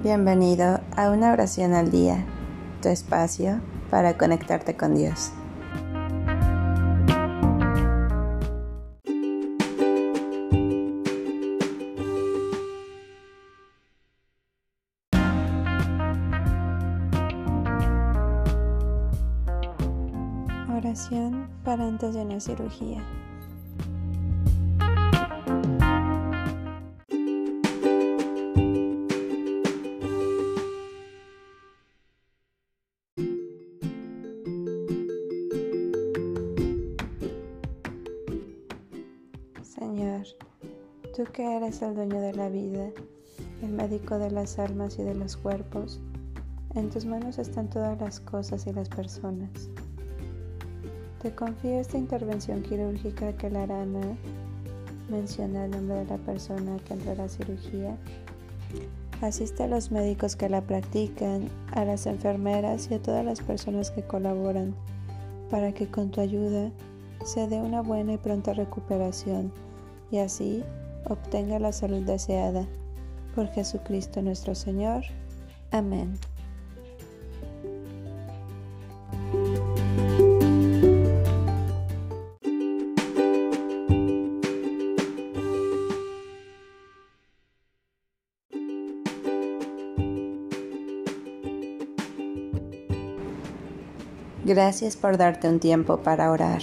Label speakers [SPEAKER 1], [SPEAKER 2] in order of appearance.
[SPEAKER 1] Bienvenido a una oración al día, tu espacio para conectarte con Dios. Oración para antes de una cirugía. Señor, tú que eres el dueño de la vida, el médico de las almas y de los cuerpos, en tus manos están todas las cosas y las personas. Te confío esta intervención quirúrgica que la Arana menciona el nombre de la persona que entra a la cirugía. Asiste a los médicos que la practican, a las enfermeras y a todas las personas que colaboran para que con tu ayuda se dé una buena y pronta recuperación y así obtenga la salud deseada. Por Jesucristo nuestro Señor. Amén. Gracias por darte un tiempo para orar.